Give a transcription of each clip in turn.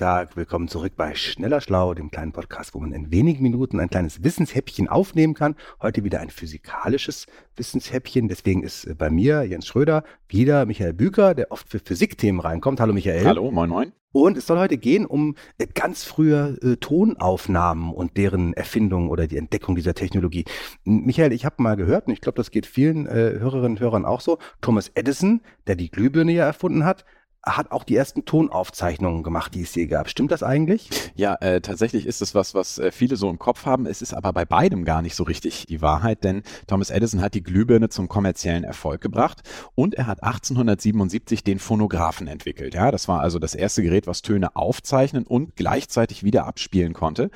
Tag, willkommen zurück bei Schneller Schlau, dem kleinen Podcast, wo man in wenigen Minuten ein kleines Wissenshäppchen aufnehmen kann. Heute wieder ein physikalisches Wissenshäppchen. Deswegen ist äh, bei mir Jens Schröder wieder Michael Büker, der oft für Physikthemen reinkommt. Hallo Michael. Hallo, moin moin. Und es soll heute gehen um äh, ganz frühe äh, Tonaufnahmen und deren Erfindung oder die Entdeckung dieser Technologie. Michael, ich habe mal gehört, und ich glaube, das geht vielen äh, Hörerinnen und Hörern auch so, Thomas Edison, der die Glühbirne ja erfunden hat, hat auch die ersten Tonaufzeichnungen gemacht, die es je gab. Stimmt das eigentlich? Ja, äh, tatsächlich ist es was, was äh, viele so im Kopf haben. Es ist aber bei beidem gar nicht so richtig die Wahrheit, denn Thomas Edison hat die Glühbirne zum kommerziellen Erfolg gebracht und er hat 1877 den Phonographen entwickelt. Ja, das war also das erste Gerät, was Töne aufzeichnen und gleichzeitig wieder abspielen konnte.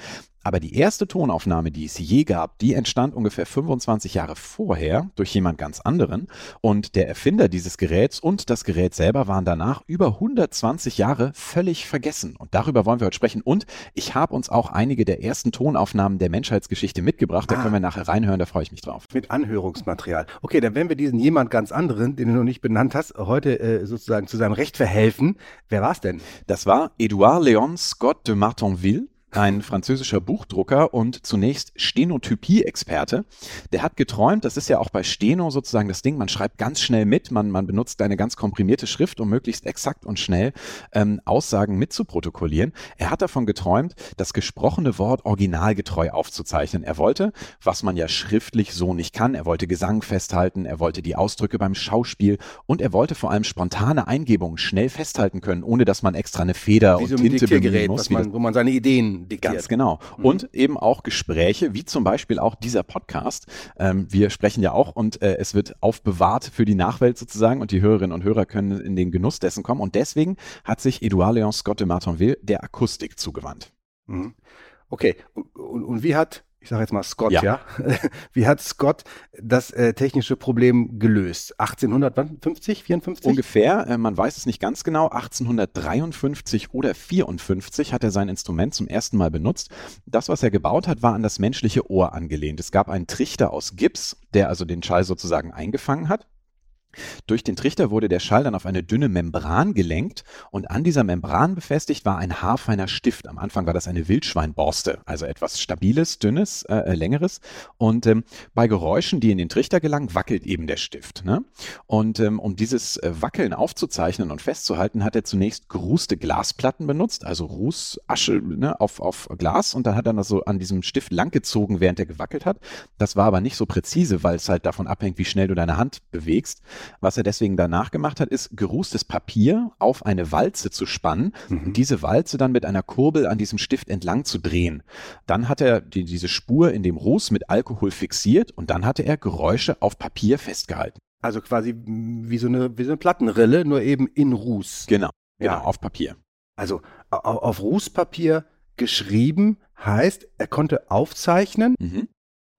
Aber die erste Tonaufnahme, die es je gab, die entstand ungefähr 25 Jahre vorher durch jemand ganz anderen. Und der Erfinder dieses Geräts und das Gerät selber waren danach über 120 Jahre völlig vergessen. Und darüber wollen wir heute sprechen. Und ich habe uns auch einige der ersten Tonaufnahmen der Menschheitsgeschichte mitgebracht. Da ah. können wir nachher reinhören, da freue ich mich drauf. Mit Anhörungsmaterial. Okay, dann werden wir diesen jemand ganz anderen, den du noch nicht benannt hast, heute äh, sozusagen zu seinem Recht verhelfen. Wer war es denn? Das war Edouard Léon Scott de Martinville ein französischer Buchdrucker und zunächst Stenotypie-Experte. Der hat geträumt, das ist ja auch bei Steno sozusagen das Ding, man schreibt ganz schnell mit, man, man benutzt eine ganz komprimierte Schrift, um möglichst exakt und schnell ähm, Aussagen mitzuprotokollieren. Er hat davon geträumt, das gesprochene Wort originalgetreu aufzuzeichnen. Er wollte, was man ja schriftlich so nicht kann, er wollte Gesang festhalten, er wollte die Ausdrücke beim Schauspiel und er wollte vor allem spontane Eingebungen schnell festhalten können, ohne dass man extra eine Feder wie und so Tinte bemühen muss. Man, wo man seine Ideen diktiert. Ganz genau. Mhm. Und eben auch Gespräche, wie zum Beispiel auch dieser Podcast. Ähm, wir sprechen ja auch und äh, es wird aufbewahrt für die Nachwelt sozusagen und die Hörerinnen und Hörer können in den Genuss dessen kommen. Und deswegen hat sich Edouard Léon Scott de Martinville der Akustik zugewandt. Mhm. Okay, und, und, und wie hat ich sage jetzt mal Scott, ja. ja? Wie hat Scott das äh, technische Problem gelöst? 1850, 54? Ungefähr, äh, man weiß es nicht ganz genau. 1853 oder 54 hat er sein Instrument zum ersten Mal benutzt. Das, was er gebaut hat, war an das menschliche Ohr angelehnt. Es gab einen Trichter aus Gips, der also den Schall sozusagen eingefangen hat. Durch den Trichter wurde der Schall dann auf eine dünne Membran gelenkt und an dieser Membran befestigt war ein haarfeiner Stift. Am Anfang war das eine Wildschweinborste, also etwas Stabiles, Dünnes, äh, äh, Längeres. Und ähm, bei Geräuschen, die in den Trichter gelangen, wackelt eben der Stift. Ne? Und ähm, um dieses äh, Wackeln aufzuzeichnen und festzuhalten, hat er zunächst gerußte Glasplatten benutzt, also Rußasche ne, auf, auf Glas und dann hat er das so an diesem Stift langgezogen, während er gewackelt hat. Das war aber nicht so präzise, weil es halt davon abhängt, wie schnell du deine Hand bewegst. Was er deswegen danach gemacht hat, ist gerußtes Papier auf eine Walze zu spannen mhm. und diese Walze dann mit einer Kurbel an diesem Stift entlang zu drehen. Dann hat er die, diese Spur in dem Ruß mit Alkohol fixiert und dann hatte er Geräusche auf Papier festgehalten. Also quasi wie so eine, wie so eine Plattenrille, nur eben in Ruß. Genau, ja. Genau, auf Papier. Also auf Rußpapier geschrieben heißt, er konnte aufzeichnen, mhm.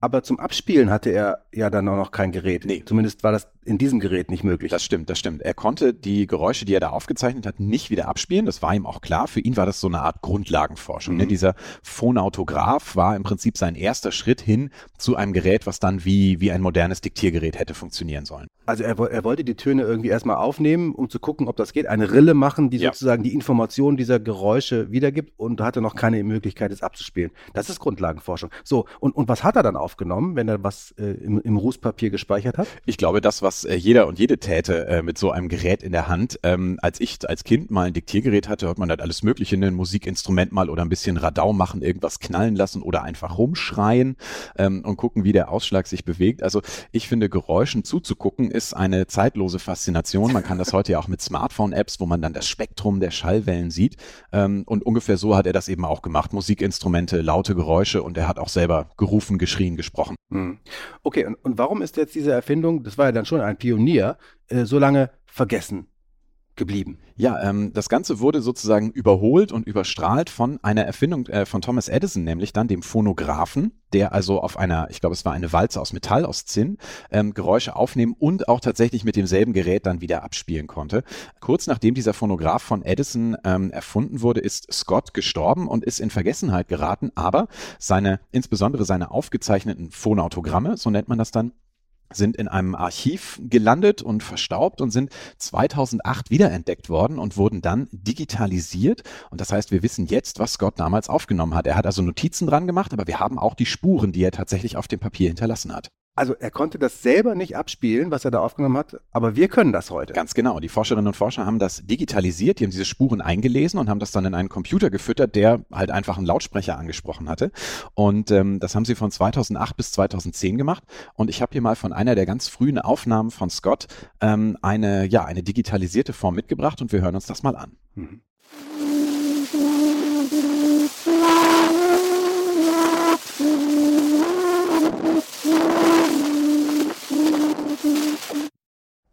aber zum Abspielen hatte er ja dann auch noch kein Gerät. Nee. Zumindest war das in diesem Gerät nicht möglich. Das stimmt, das stimmt. Er konnte die Geräusche, die er da aufgezeichnet hat, nicht wieder abspielen. Das war ihm auch klar. Für ihn war das so eine Art Grundlagenforschung. Ne? Mhm. Ne? Dieser Phonautograph war im Prinzip sein erster Schritt hin zu einem Gerät, was dann wie, wie ein modernes Diktiergerät hätte funktionieren sollen. Also er, er wollte die Töne irgendwie erstmal aufnehmen, um zu gucken, ob das geht. Eine Rille machen, die ja. sozusagen die Information dieser Geräusche wiedergibt und hatte noch keine Möglichkeit, es abzuspielen. Das ist Grundlagenforschung. So, und, und was hat er dann aufgenommen, wenn er was äh, im, im Rußpapier gespeichert hat? Ich glaube, das, was äh, jeder und jede täte äh, mit so einem Gerät in der Hand. Ähm, als ich als Kind mal ein Diktiergerät hatte, hat man halt alles Mögliche, ne? ein Musikinstrument mal oder ein bisschen Radau machen, irgendwas knallen lassen oder einfach rumschreien ähm, und gucken, wie der Ausschlag sich bewegt. Also ich finde, Geräuschen zuzugucken ist eine zeitlose Faszination. Man kann das heute ja auch mit Smartphone-Apps, wo man dann das Spektrum der Schallwellen sieht. Ähm, und ungefähr so hat er das eben auch gemacht. Musikinstrumente, laute Geräusche und er hat auch selber gerufen, geschrien, gesprochen. Hm. Okay, und, und warum ist jetzt diese Erfindung, das war ja dann schon ein Pionier, äh, so lange vergessen geblieben. Ja, ähm, das Ganze wurde sozusagen überholt und überstrahlt von einer Erfindung äh, von Thomas Edison, nämlich dann dem Phonographen, der also auf einer, ich glaube, es war eine Walze aus Metall, aus Zinn, ähm, Geräusche aufnehmen und auch tatsächlich mit demselben Gerät dann wieder abspielen konnte. Kurz nachdem dieser Phonograph von Edison ähm, erfunden wurde, ist Scott gestorben und ist in Vergessenheit geraten, aber seine, insbesondere seine aufgezeichneten Phonautogramme, so nennt man das dann, sind in einem Archiv gelandet und verstaubt und sind 2008 wiederentdeckt worden und wurden dann digitalisiert. Und das heißt, wir wissen jetzt, was Scott damals aufgenommen hat. Er hat also Notizen dran gemacht, aber wir haben auch die Spuren, die er tatsächlich auf dem Papier hinterlassen hat. Also er konnte das selber nicht abspielen, was er da aufgenommen hat, aber wir können das heute. Ganz genau. Die Forscherinnen und Forscher haben das digitalisiert, die haben diese Spuren eingelesen und haben das dann in einen Computer gefüttert, der halt einfach einen Lautsprecher angesprochen hatte. Und ähm, das haben sie von 2008 bis 2010 gemacht. Und ich habe hier mal von einer der ganz frühen Aufnahmen von Scott ähm, eine, ja, eine digitalisierte Form mitgebracht und wir hören uns das mal an. Mhm.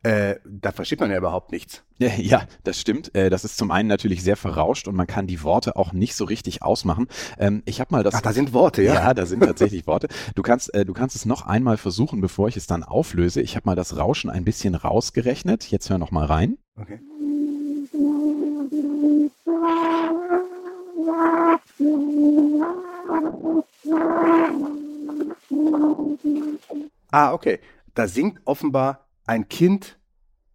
Äh, da versteht man ja überhaupt nichts. Ja, das stimmt. Äh, das ist zum einen natürlich sehr verrauscht und man kann die Worte auch nicht so richtig ausmachen. Ähm, ich habe mal das. Ach, da sind Worte, ja. Ja, da sind tatsächlich Worte. Du kannst, äh, du kannst es noch einmal versuchen, bevor ich es dann auflöse. Ich habe mal das Rauschen ein bisschen rausgerechnet. Jetzt hör noch mal rein. Okay. Ah, okay. Da singt offenbar ein Kind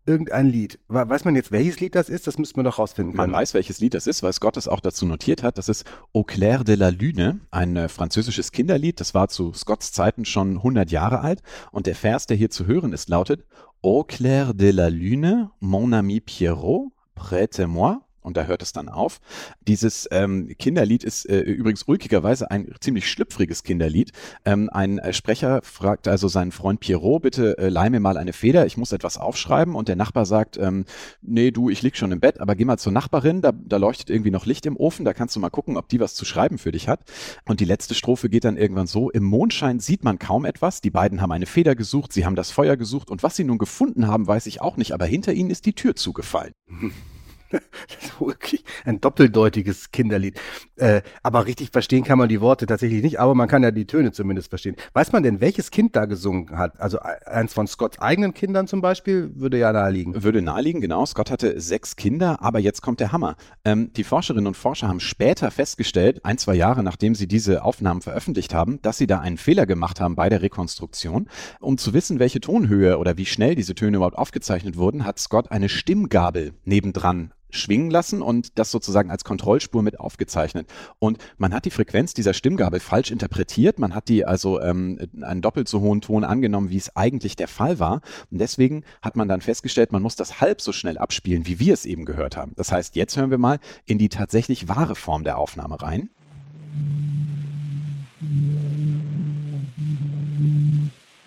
irgendein Lied. Weiß man jetzt, welches Lied das ist? Das müsste man doch rausfinden können. Man weiß, welches Lied das ist, weil Scott es auch dazu notiert hat. Das ist Au clair de la lune, ein äh, französisches Kinderlied. Das war zu Scotts Zeiten schon 100 Jahre alt. Und der Vers, der hier zu hören ist, lautet Au clair de la lune, mon ami Pierrot, prête-moi und da hört es dann auf. Dieses ähm, Kinderlied ist äh, übrigens ulkigerweise ein ziemlich schlüpfriges Kinderlied. Ähm, ein äh, Sprecher fragt also seinen Freund Pierrot, bitte äh, leih mir mal eine Feder, ich muss etwas aufschreiben. Und der Nachbar sagt, ähm, nee, du, ich lieg schon im Bett, aber geh mal zur Nachbarin, da, da leuchtet irgendwie noch Licht im Ofen, da kannst du mal gucken, ob die was zu schreiben für dich hat. Und die letzte Strophe geht dann irgendwann so, im Mondschein sieht man kaum etwas, die beiden haben eine Feder gesucht, sie haben das Feuer gesucht und was sie nun gefunden haben, weiß ich auch nicht, aber hinter ihnen ist die Tür zugefallen. das ist wirklich ein doppeldeutiges Kinderlied. Äh, aber richtig verstehen kann man die Worte tatsächlich nicht, aber man kann ja die Töne zumindest verstehen. Weiß man denn, welches Kind da gesungen hat? Also eins von Scotts eigenen Kindern zum Beispiel, würde ja naheliegen. Würde naheliegen, genau. Scott hatte sechs Kinder, aber jetzt kommt der Hammer. Ähm, die Forscherinnen und Forscher haben später festgestellt, ein, zwei Jahre nachdem sie diese Aufnahmen veröffentlicht haben, dass sie da einen Fehler gemacht haben bei der Rekonstruktion. Um zu wissen, welche Tonhöhe oder wie schnell diese Töne überhaupt aufgezeichnet wurden, hat Scott eine Stimmgabel nebendran schwingen lassen und das sozusagen als Kontrollspur mit aufgezeichnet. Und man hat die Frequenz dieser Stimmgabel falsch interpretiert. Man hat die also ähm, einen doppelt so hohen Ton angenommen, wie es eigentlich der Fall war. Und deswegen hat man dann festgestellt, man muss das halb so schnell abspielen, wie wir es eben gehört haben. Das heißt, jetzt hören wir mal in die tatsächlich wahre Form der Aufnahme rein.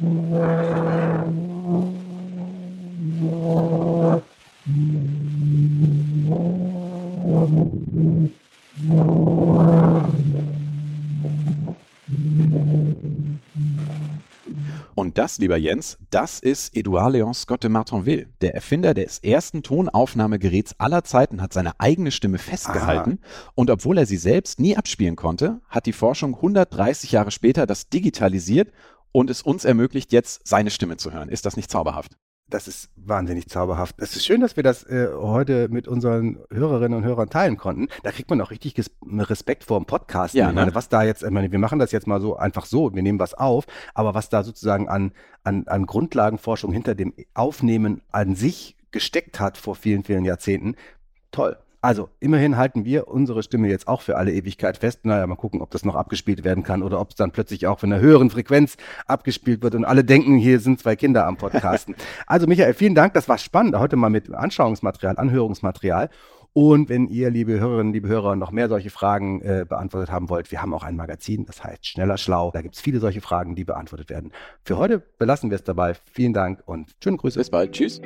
Und das, lieber Jens, das ist Edouard Léon Scott de Martinville. Der Erfinder des ersten Tonaufnahmegeräts aller Zeiten hat seine eigene Stimme festgehalten. Aha. Und obwohl er sie selbst nie abspielen konnte, hat die Forschung 130 Jahre später das digitalisiert und es uns ermöglicht, jetzt seine Stimme zu hören. Ist das nicht zauberhaft? Das ist wahnsinnig zauberhaft. Es ist schön, dass wir das äh, heute mit unseren Hörerinnen und Hörern teilen konnten. Da kriegt man auch richtig Respekt vor dem Podcast. Ja, ich meine, ne? was da jetzt, ich meine, wir machen das jetzt mal so einfach so, wir nehmen was auf, aber was da sozusagen an, an, an Grundlagenforschung hinter dem Aufnehmen an sich gesteckt hat vor vielen, vielen Jahrzehnten, toll. Also, immerhin halten wir unsere Stimme jetzt auch für alle Ewigkeit fest. Naja, mal gucken, ob das noch abgespielt werden kann oder ob es dann plötzlich auch von einer höheren Frequenz abgespielt wird und alle denken, hier sind zwei Kinder am Podcasten. also, Michael, vielen Dank. Das war spannend. Heute mal mit Anschauungsmaterial, Anhörungsmaterial. Und wenn ihr, liebe Hörerinnen, liebe Hörer, noch mehr solche Fragen äh, beantwortet haben wollt, wir haben auch ein Magazin, das heißt Schneller Schlau. Da gibt es viele solche Fragen, die beantwortet werden. Für heute belassen wir es dabei. Vielen Dank und schöne Grüße. Bis bald. Tschüss.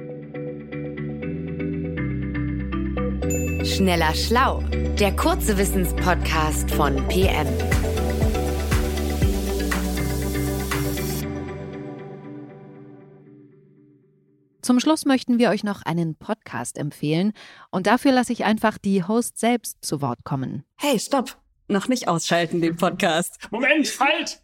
Schneller Schlau, der kurze Wissenspodcast von PM. Zum Schluss möchten wir euch noch einen Podcast empfehlen und dafür lasse ich einfach die Host selbst zu Wort kommen. Hey, stopp! Noch nicht ausschalten, den Podcast. Moment, halt!